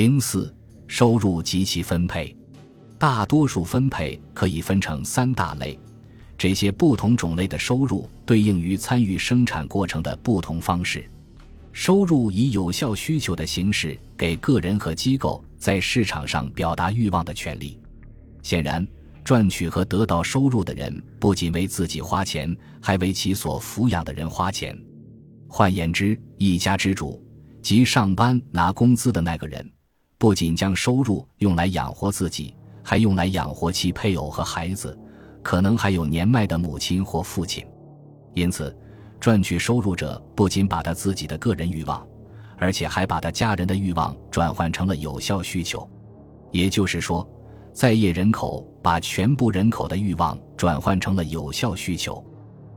零四收入及其分配，大多数分配可以分成三大类，这些不同种类的收入对应于参与生产过程的不同方式。收入以有效需求的形式给个人和机构在市场上表达欲望的权利。显然，赚取和得到收入的人不仅为自己花钱，还为其所抚养的人花钱。换言之，一家之主即上班拿工资的那个人，不仅将收入用来养活自己，还用来养活其配偶和孩子，可能还有年迈的母亲或父亲。因此。赚取收入者不仅把他自己的个人欲望，而且还把他家人的欲望转换成了有效需求。也就是说，在业人口把全部人口的欲望转换成了有效需求。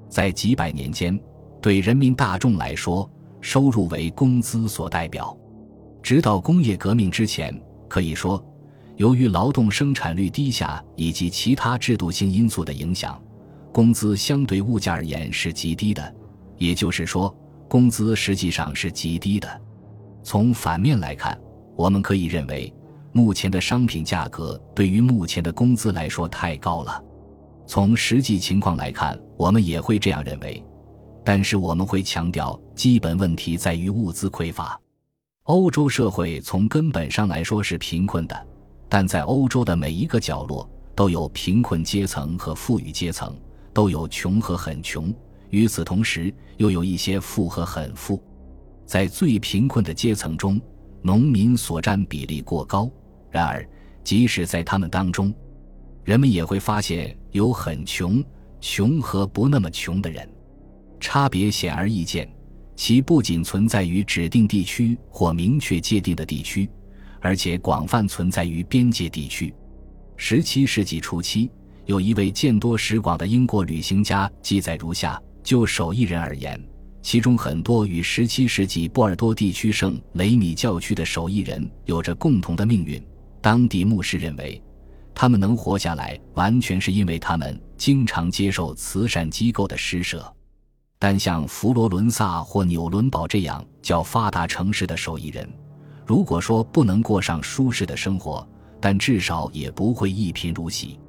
在几百年间，对人民大众来说，收入为工资所代表。直到工业革命之前，可以说，由于劳动生产率低下以及其他制度性因素的影响，工资相对物价而言是极低的。也就是说，工资实际上是极低的。从反面来看，我们可以认为，目前的商品价格对于目前的工资来说太高了。从实际情况来看，我们也会这样认为。但是我们会强调，基本问题在于物资匮乏。欧洲社会从根本上来说是贫困的，但在欧洲的每一个角落都有贫困阶层和富裕阶层，都有穷和很穷。与此同时，又有一些富和很富，在最贫困的阶层中，农民所占比例过高。然而，即使在他们当中，人们也会发现有很穷、穷和不那么穷的人，差别显而易见。其不仅存在于指定地区或明确界定的地区，而且广泛存在于边界地区。十七世纪初期，有一位见多识广的英国旅行家记载如下。就手艺人而言，其中很多与17世纪波尔多地区圣雷米教区的手艺人有着共同的命运。当地牧师认为，他们能活下来完全是因为他们经常接受慈善机构的施舍。但像佛罗伦萨或纽伦堡这样较发达城市的手艺人，如果说不能过上舒适的生活，但至少也不会一贫如洗。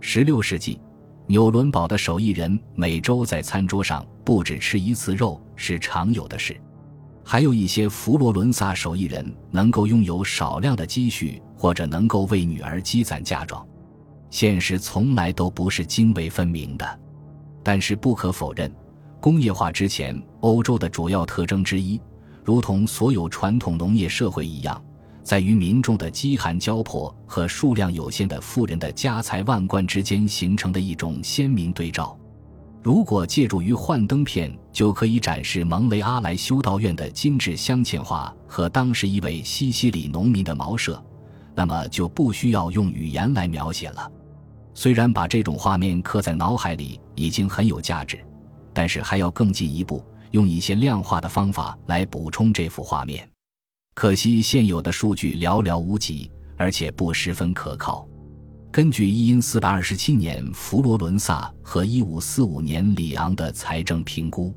16世纪。纽伦堡的手艺人每周在餐桌上不止吃一次肉是常有的事，还有一些佛罗伦萨手艺人能够拥有少量的积蓄，或者能够为女儿积攒嫁妆。现实从来都不是泾渭分明的，但是不可否认，工业化之前欧洲的主要特征之一，如同所有传统农业社会一样。在于民众的饥寒交迫和数量有限的富人的家财万贯之间形成的一种鲜明对照。如果借助于幻灯片就可以展示蒙雷阿莱修道院的精致镶嵌画和当时一位西西里农民的茅舍，那么就不需要用语言来描写了。虽然把这种画面刻在脑海里已经很有价值，但是还要更进一步，用一些量化的方法来补充这幅画面。可惜现有的数据寥寥无几，而且不十分可靠。根据一因四百二十七年佛罗伦萨和一五四五年里昂的财政评估，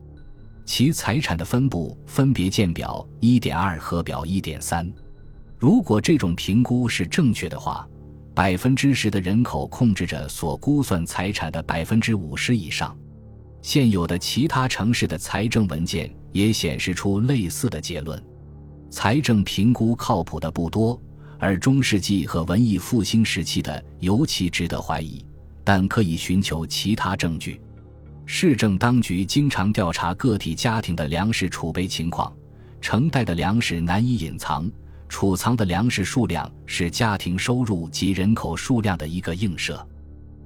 其财产的分布分别见表一点二和表一点三。如果这种评估是正确的话，百分之十的人口控制着所估算财产的百分之五十以上。现有的其他城市的财政文件也显示出类似的结论。财政评估靠谱的不多，而中世纪和文艺复兴时期的尤其值得怀疑，但可以寻求其他证据。市政当局经常调查个体家庭的粮食储备情况，成袋的粮食难以隐藏，储藏的粮食数量是家庭收入及人口数量的一个映射。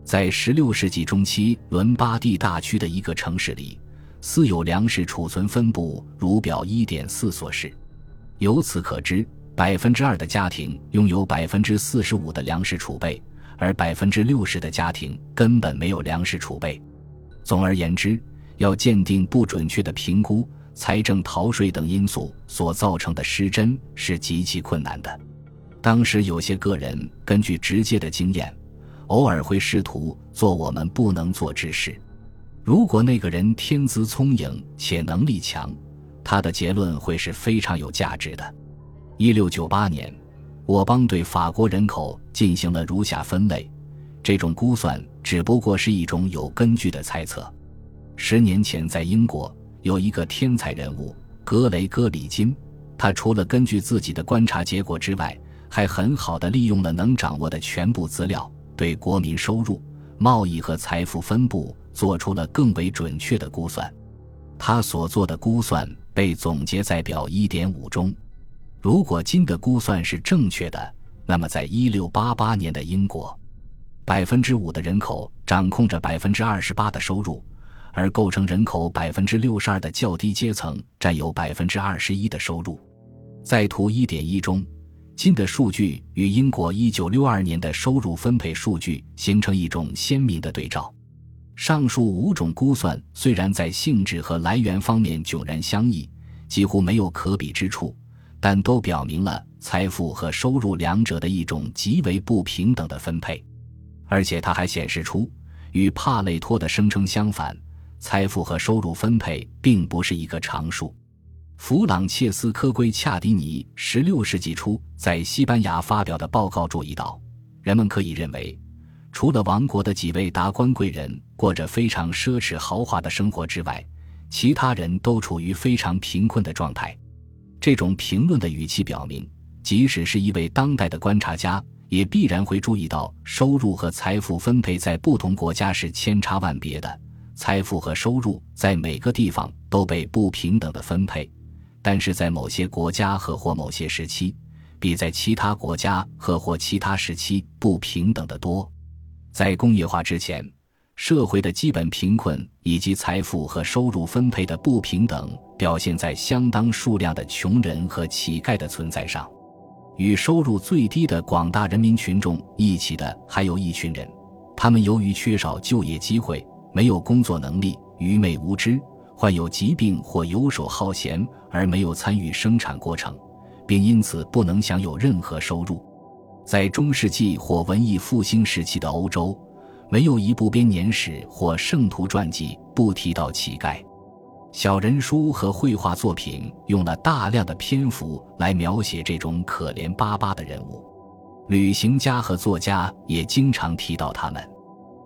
在16世纪中期，伦巴第大区的一个城市里，私有粮食储存分布如表1.4所示。由此可知，百分之二的家庭拥有百分之四十五的粮食储备，而百分之六十的家庭根本没有粮食储备。总而言之，要鉴定不准确的评估财政逃税等因素所造成的失真是极其困难的。当时有些个人根据直接的经验，偶尔会试图做我们不能做之事。如果那个人天资聪颖且能力强。他的结论会是非常有价值的。一六九八年，我邦对法国人口进行了如下分类，这种估算只不过是一种有根据的猜测。十年前，在英国有一个天才人物格雷戈里金，他除了根据自己的观察结果之外，还很好的利用了能掌握的全部资料，对国民收入、贸易和财富分布做出了更为准确的估算。他所做的估算被总结在表一点五中。如果金的估算是正确的，那么在一六八八年的英国，百分之五的人口掌控着百分之二十八的收入，而构成人口百分之六十二的较低阶层占有百分之二十一的收入。在图一点一中，金的数据与英国一九六二年的收入分配数据形成一种鲜明的对照。上述五种估算虽然在性质和来源方面迥然相异，几乎没有可比之处。但都表明了财富和收入两者的一种极为不平等的分配，而且它还显示出，与帕累托的声称相反，财富和收入分配并不是一个常数。弗朗切斯科·圭恰迪尼十六世纪初在西班牙发表的报告注意到，人们可以认为，除了王国的几位达官贵人过着非常奢侈豪华的生活之外，其他人都处于非常贫困的状态。这种评论的语气表明，即使是一位当代的观察家，也必然会注意到收入和财富分配在不同国家是千差万别的。财富和收入在每个地方都被不平等的分配，但是在某些国家和或某些时期，比在其他国家和或其他时期不平等的多。在工业化之前。社会的基本贫困以及财富和收入分配的不平等，表现在相当数量的穷人和乞丐的存在上。与收入最低的广大人民群众一起的，还有一群人，他们由于缺少就业机会、没有工作能力、愚昧无知、患有疾病或游手好闲而没有参与生产过程，并因此不能享有任何收入。在中世纪或文艺复兴时期的欧洲。没有一部编年史或圣徒传记不提到乞丐。小人书和绘画作品用了大量的篇幅来描写这种可怜巴巴的人物。旅行家和作家也经常提到他们。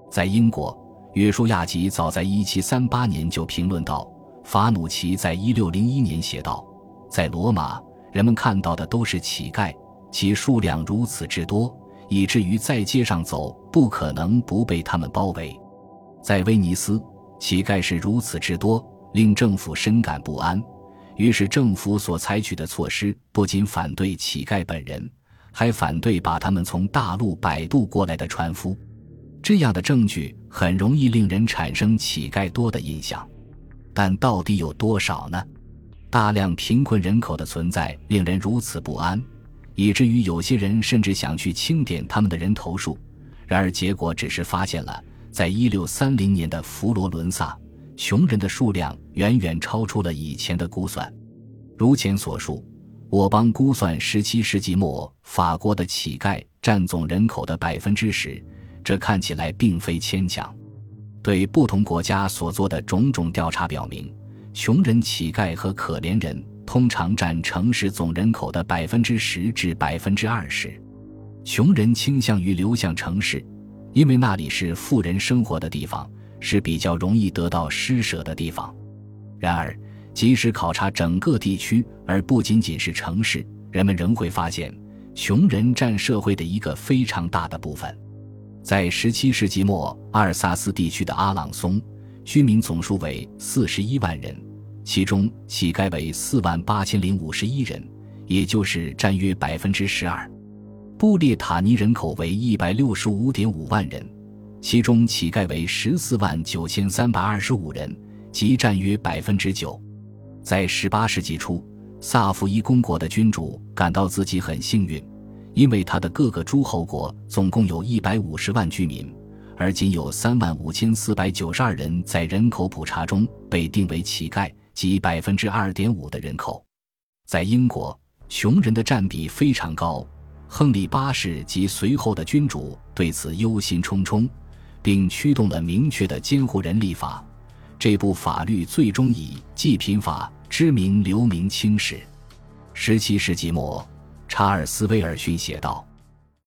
在英国，约书亚吉早在1738年就评论道：“法努奇在1601年写道，在罗马，人们看到的都是乞丐，其数量如此之多。”以至于在街上走不可能不被他们包围，在威尼斯，乞丐是如此之多，令政府深感不安。于是，政府所采取的措施不仅反对乞丐本人，还反对把他们从大陆摆渡过来的船夫。这样的证据很容易令人产生乞丐多的印象，但到底有多少呢？大量贫困人口的存在令人如此不安。以至于有些人甚至想去清点他们的人头数，然而结果只是发现了，在一六三零年的佛罗伦萨，穷人的数量远远超出了以前的估算。如前所述，我邦估算十七世纪末法国的乞丐占总人口的百分之十，这看起来并非牵强。对不同国家所做的种种调查表明，穷人、乞丐和可怜人。通常占城市总人口的百分之十至百分之二十，穷人倾向于流向城市，因为那里是富人生活的地方，是比较容易得到施舍的地方。然而，即使考察整个地区，而不仅仅是城市，人们仍会发现，穷人占社会的一个非常大的部分。在十七世纪末，阿尔萨斯地区的阿朗松，居民总数为四十一万人。其中乞丐为四万八千零五十一人，也就是占约百分之十二。布列塔尼人口为一百六十五点五万人，其中乞丐为十四万九千三百二十五人，即占约百分之九。在十八世纪初，萨伏伊公国的君主感到自己很幸运，因为他的各个诸侯国总共有一百五十万居民，而仅有三万五千四百九十二人在人口普查中被定为乞丐。即百分之二点五的人口，在英国，穷人的占比非常高。亨利八世及随后的君主对此忧心忡忡，并驱动了明确的监护人立法。这部法律最终以《济贫法》之名留名青史。十七世纪末，查尔斯·威尔逊写道：“